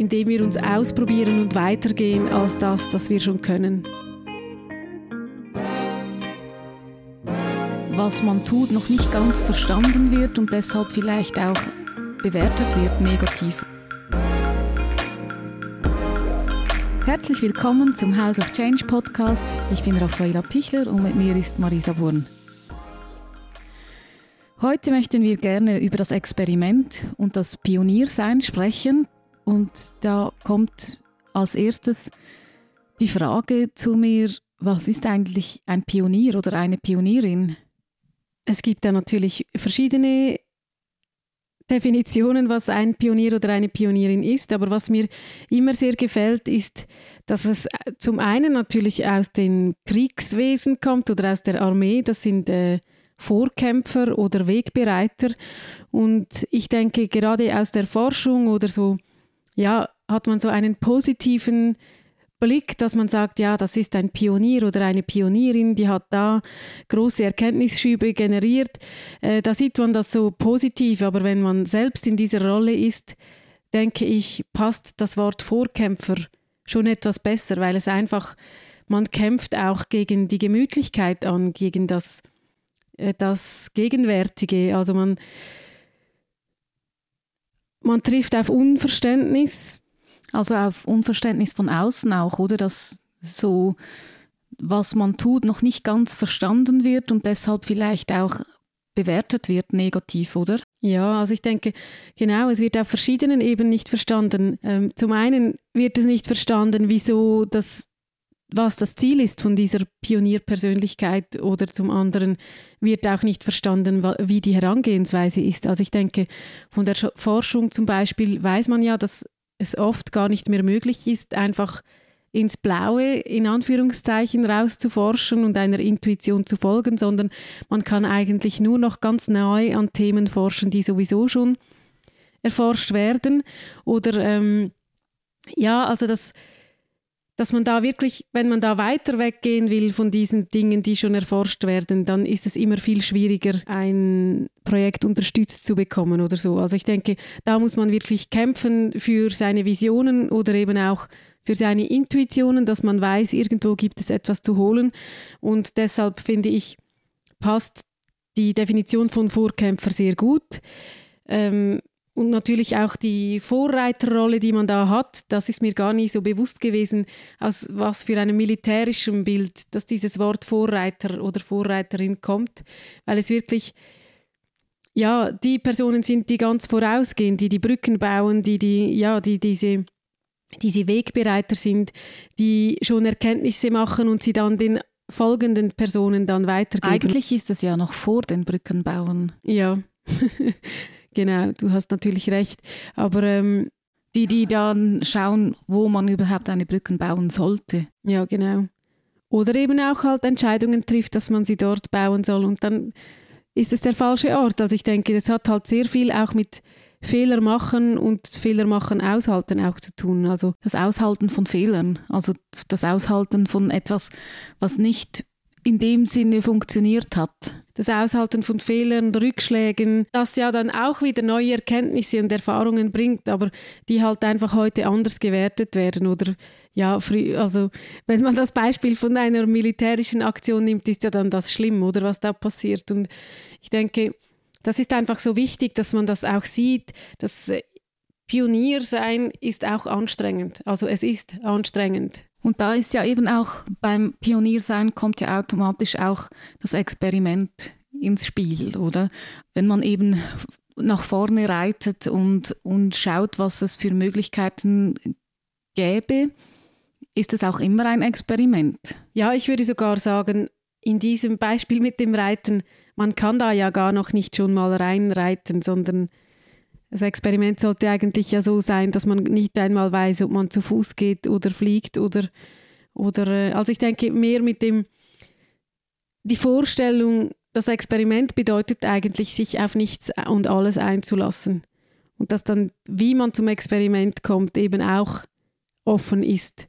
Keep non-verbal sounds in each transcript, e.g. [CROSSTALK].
indem wir uns ausprobieren und weitergehen als das, das wir schon können. Was man tut, noch nicht ganz verstanden wird und deshalb vielleicht auch bewertet wird negativ. Herzlich willkommen zum House of Change Podcast. Ich bin Raffaella Pichler und mit mir ist Marisa Wurn. Heute möchten wir gerne über das Experiment und das Pioniersein sprechen. Und da kommt als erstes die Frage zu mir, was ist eigentlich ein Pionier oder eine Pionierin? Es gibt da natürlich verschiedene Definitionen, was ein Pionier oder eine Pionierin ist. Aber was mir immer sehr gefällt, ist, dass es zum einen natürlich aus dem Kriegswesen kommt oder aus der Armee. Das sind äh, Vorkämpfer oder Wegbereiter. Und ich denke, gerade aus der Forschung oder so, ja, hat man so einen positiven Blick, dass man sagt, ja, das ist ein Pionier oder eine Pionierin, die hat da große Erkenntnisschübe generiert. Äh, da sieht man das so positiv, aber wenn man selbst in dieser Rolle ist, denke ich, passt das Wort Vorkämpfer schon etwas besser, weil es einfach, man kämpft auch gegen die Gemütlichkeit an, gegen das, äh, das Gegenwärtige. Also man, man trifft auf Unverständnis, also auf Unverständnis von außen auch, oder? Dass so, was man tut, noch nicht ganz verstanden wird und deshalb vielleicht auch bewertet wird negativ, oder? Ja, also ich denke, genau, es wird auf verschiedenen Ebenen nicht verstanden. Ähm, zum einen wird es nicht verstanden, wieso das, was das Ziel ist von dieser Pionierpersönlichkeit oder zum anderen wird auch nicht verstanden, wie die Herangehensweise ist. Also ich denke, von der Forschung zum Beispiel weiß man ja, dass es oft gar nicht mehr möglich ist, einfach ins Blaue in Anführungszeichen rauszuforschen und einer Intuition zu folgen, sondern man kann eigentlich nur noch ganz neu an Themen forschen, die sowieso schon erforscht werden. Oder ähm, ja, also das dass man da wirklich, wenn man da weiter weggehen will von diesen Dingen, die schon erforscht werden, dann ist es immer viel schwieriger, ein Projekt unterstützt zu bekommen oder so. Also ich denke, da muss man wirklich kämpfen für seine Visionen oder eben auch für seine Intuitionen, dass man weiß, irgendwo gibt es etwas zu holen. Und deshalb finde ich, passt die Definition von Vorkämpfer sehr gut. Ähm, und natürlich auch die Vorreiterrolle, die man da hat, das ist mir gar nicht so bewusst gewesen, aus was für einem militärischen Bild, dass dieses Wort Vorreiter oder Vorreiterin kommt, weil es wirklich, ja, die Personen sind, die ganz vorausgehen, die die Brücken bauen, die, die, ja, die diese, diese Wegbereiter sind, die schon Erkenntnisse machen und sie dann den folgenden Personen dann weitergeben. Eigentlich ist es ja noch vor den Brückenbauen. Ja. [LAUGHS] Genau, du hast natürlich recht. Aber ähm, die, die dann schauen, wo man überhaupt eine Brücke bauen sollte. Ja, genau. Oder eben auch halt Entscheidungen trifft, dass man sie dort bauen soll und dann ist es der falsche Ort. Also ich denke, das hat halt sehr viel auch mit Fehler machen und Fehler machen aushalten auch zu tun. Also das Aushalten von Fehlern, also das Aushalten von etwas, was nicht in dem Sinne funktioniert hat. Das Aushalten von Fehlern, Rückschlägen, das ja dann auch wieder neue Erkenntnisse und Erfahrungen bringt, aber die halt einfach heute anders gewertet werden oder ja, also wenn man das Beispiel von einer militärischen Aktion nimmt, ist ja dann das schlimm, oder was da passiert und ich denke, das ist einfach so wichtig, dass man das auch sieht, dass Pionier sein ist auch anstrengend. Also es ist anstrengend. Und da ist ja eben auch beim Pioniersein kommt ja automatisch auch das Experiment ins Spiel, oder? Wenn man eben nach vorne reitet und, und schaut, was es für Möglichkeiten gäbe, ist es auch immer ein Experiment. Ja, ich würde sogar sagen, in diesem Beispiel mit dem Reiten, man kann da ja gar noch nicht schon mal reinreiten, sondern das Experiment sollte eigentlich ja so sein, dass man nicht einmal weiß, ob man zu Fuß geht oder fliegt oder, oder äh, also ich denke mehr mit dem, die Vorstellung, das Experiment bedeutet eigentlich, sich auf nichts und alles einzulassen. Und dass dann, wie man zum Experiment kommt, eben auch offen ist.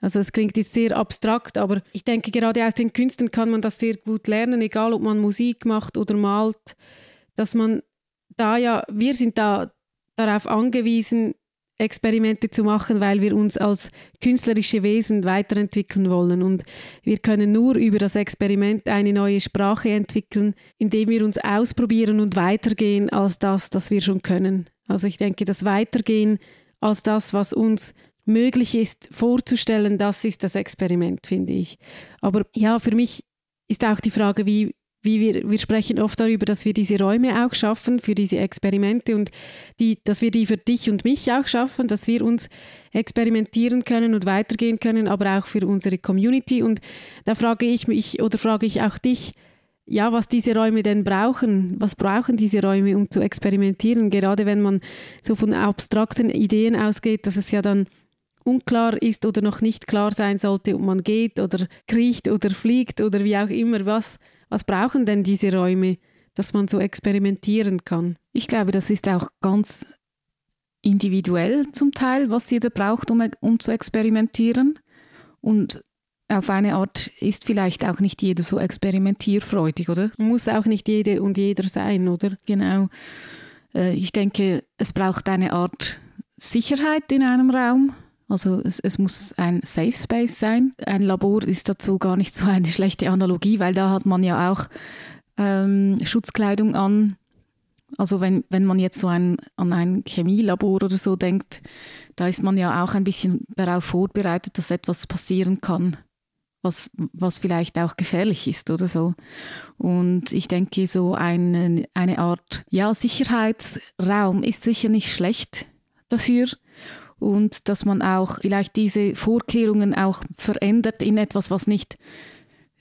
Also es klingt jetzt sehr abstrakt, aber ich denke, gerade aus den Künsten kann man das sehr gut lernen, egal ob man Musik macht oder malt, dass man da ja, wir sind da darauf angewiesen, Experimente zu machen, weil wir uns als künstlerische Wesen weiterentwickeln wollen. Und wir können nur über das Experiment eine neue Sprache entwickeln, indem wir uns ausprobieren und weitergehen als das, das wir schon können. Also ich denke, das Weitergehen als das, was uns möglich ist, vorzustellen, das ist das Experiment, finde ich. Aber ja, für mich ist auch die Frage, wie, wie wir, wir sprechen oft darüber, dass wir diese Räume auch schaffen für diese Experimente und die, dass wir die für dich und mich auch schaffen, dass wir uns experimentieren können und weitergehen können, aber auch für unsere Community. Und da frage ich mich oder frage ich auch dich, ja, was diese Räume denn brauchen. Was brauchen diese Räume, um zu experimentieren? Gerade wenn man so von abstrakten Ideen ausgeht, dass es ja dann unklar ist oder noch nicht klar sein sollte, ob man geht oder kriecht oder fliegt oder wie auch immer. Was, was brauchen denn diese Räume, dass man so experimentieren kann? Ich glaube, das ist auch ganz individuell zum Teil, was jeder braucht, um, um zu experimentieren. Und auf eine Art ist vielleicht auch nicht jeder so experimentierfreudig, oder? Muss auch nicht jede und jeder sein, oder? Genau. Äh, ich denke, es braucht eine Art Sicherheit in einem Raum. Also es, es, muss ein Safe Space sein. Ein Labor ist dazu gar nicht so eine schlechte Analogie, weil da hat man ja auch ähm, Schutzkleidung an. Also wenn, wenn man jetzt so ein, an ein Chemielabor oder so denkt, da ist man ja auch ein bisschen darauf vorbereitet, dass etwas passieren kann, was, was vielleicht auch gefährlich ist oder so. Und ich denke, so eine, eine Art ja, Sicherheitsraum ist sicher nicht schlecht dafür und dass man auch vielleicht diese Vorkehrungen auch verändert in etwas, was nicht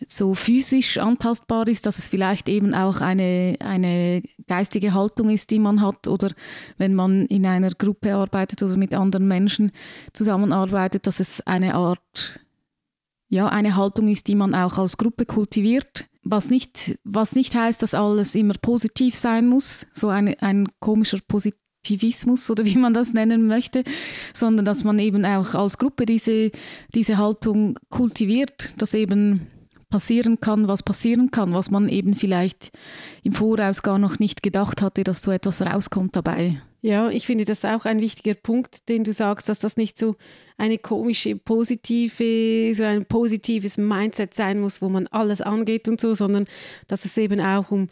so physisch antastbar ist, dass es vielleicht eben auch eine, eine geistige Haltung ist, die man hat oder wenn man in einer Gruppe arbeitet oder mit anderen Menschen zusammenarbeitet, dass es eine Art, ja, eine Haltung ist, die man auch als Gruppe kultiviert. Was nicht, was nicht heißt, dass alles immer positiv sein muss, so eine, ein komischer Posit Aktivismus oder wie man das nennen möchte, sondern dass man eben auch als Gruppe diese, diese Haltung kultiviert, dass eben passieren kann, was passieren kann, was man eben vielleicht im Voraus gar noch nicht gedacht hatte, dass so etwas rauskommt dabei. Ja, ich finde das auch ein wichtiger Punkt, den du sagst, dass das nicht so eine komische, positive, so ein positives Mindset sein muss, wo man alles angeht und so, sondern dass es eben auch um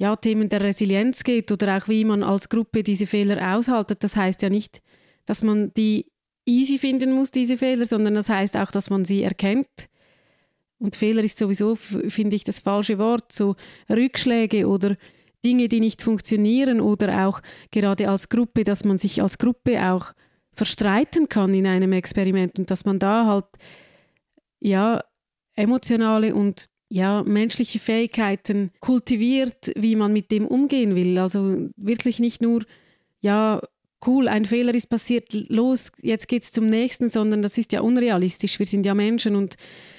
ja, Themen der Resilienz geht oder auch wie man als Gruppe diese Fehler aushaltet. Das heißt ja nicht, dass man die easy finden muss, diese Fehler, sondern das heißt auch, dass man sie erkennt. Und Fehler ist sowieso, finde ich, das falsche Wort. So Rückschläge oder Dinge, die nicht funktionieren oder auch gerade als Gruppe, dass man sich als Gruppe auch verstreiten kann in einem Experiment und dass man da halt ja emotionale und ja, menschliche Fähigkeiten kultiviert, wie man mit dem umgehen will. Also wirklich nicht nur, ja, cool, ein Fehler ist passiert, los, jetzt geht es zum nächsten, sondern das ist ja unrealistisch. Wir sind ja Menschen und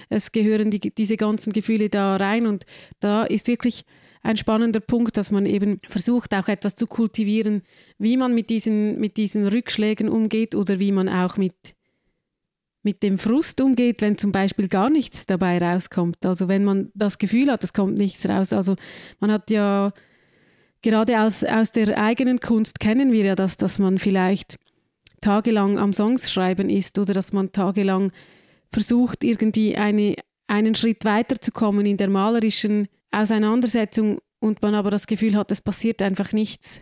es gehören die, diese ganzen Gefühle da rein und da ist wirklich ein spannender Punkt, dass man eben versucht, auch etwas zu kultivieren, wie man mit diesen, mit diesen Rückschlägen umgeht oder wie man auch mit mit dem Frust umgeht, wenn zum Beispiel gar nichts dabei rauskommt. Also wenn man das Gefühl hat, es kommt nichts raus. Also man hat ja gerade aus, aus der eigenen Kunst kennen wir ja das, dass man vielleicht tagelang am Songs schreiben ist oder dass man tagelang versucht, irgendwie eine, einen Schritt weiterzukommen in der malerischen Auseinandersetzung und man aber das Gefühl hat, es passiert einfach nichts.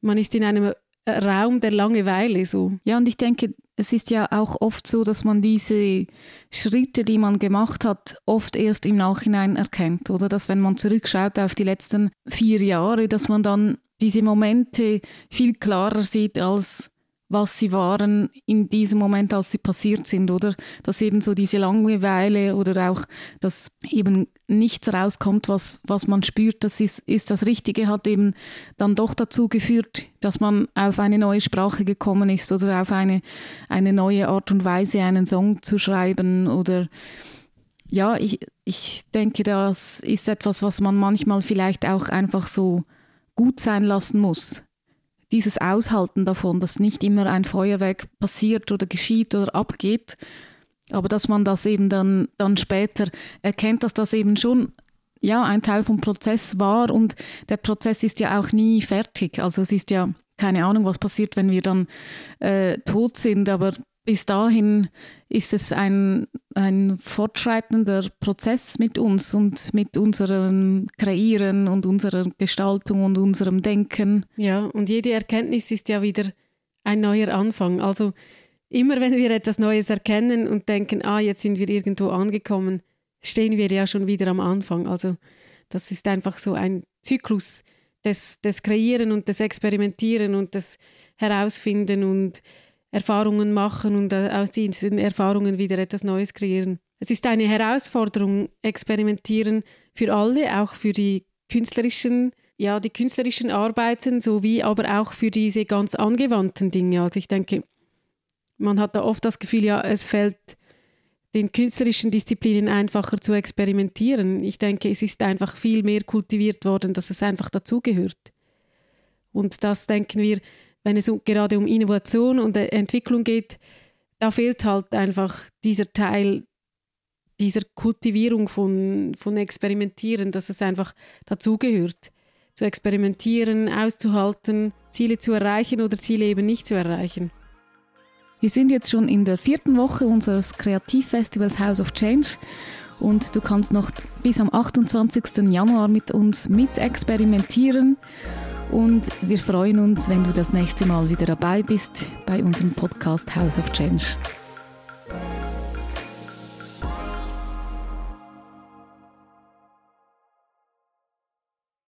Man ist in einem Raum der Langeweile so. Ja, und ich denke, es ist ja auch oft so, dass man diese Schritte, die man gemacht hat, oft erst im Nachhinein erkennt, oder? Dass wenn man zurückschaut auf die letzten vier Jahre, dass man dann diese Momente viel klarer sieht als was sie waren in diesem Moment, als sie passiert sind, oder? Dass eben so diese Langeweile oder auch, dass eben nichts rauskommt, was, was man spürt, das ist, ist das Richtige, hat eben dann doch dazu geführt, dass man auf eine neue Sprache gekommen ist oder auf eine, eine neue Art und Weise, einen Song zu schreiben oder ja, ich, ich denke, das ist etwas, was man manchmal vielleicht auch einfach so gut sein lassen muss dieses Aushalten davon, dass nicht immer ein Feuerwerk passiert oder geschieht oder abgeht, aber dass man das eben dann, dann später erkennt, dass das eben schon ja, ein Teil vom Prozess war und der Prozess ist ja auch nie fertig. Also es ist ja keine Ahnung, was passiert, wenn wir dann äh, tot sind, aber bis dahin ist es ein, ein fortschreitender Prozess mit uns und mit unserem Kreieren und unserer Gestaltung und unserem Denken. Ja, und jede Erkenntnis ist ja wieder ein neuer Anfang. Also immer wenn wir etwas Neues erkennen und denken, ah, jetzt sind wir irgendwo angekommen, stehen wir ja schon wieder am Anfang. Also das ist einfach so ein Zyklus des, des Kreieren und des Experimentieren und des Herausfinden und Erfahrungen machen und äh, aus diesen Erfahrungen wieder etwas Neues kreieren. Es ist eine Herausforderung, experimentieren für alle, auch für die künstlerischen, ja, die künstlerischen Arbeiten, sowie aber auch für diese ganz angewandten Dinge. Also ich denke, man hat da oft das Gefühl, ja, es fällt den künstlerischen Disziplinen einfacher zu experimentieren. Ich denke, es ist einfach viel mehr kultiviert worden, dass es einfach dazugehört. Und das denken wir, wenn es gerade um Innovation und Entwicklung geht, da fehlt halt einfach dieser Teil dieser Kultivierung von, von Experimentieren, dass es einfach dazugehört. Zu experimentieren, auszuhalten, Ziele zu erreichen oder Ziele eben nicht zu erreichen. Wir sind jetzt schon in der vierten Woche unseres Kreativfestivals House of Change und du kannst noch bis am 28. Januar mit uns mit experimentieren und wir freuen uns, wenn du das nächste Mal wieder dabei bist bei unserem Podcast House of Change.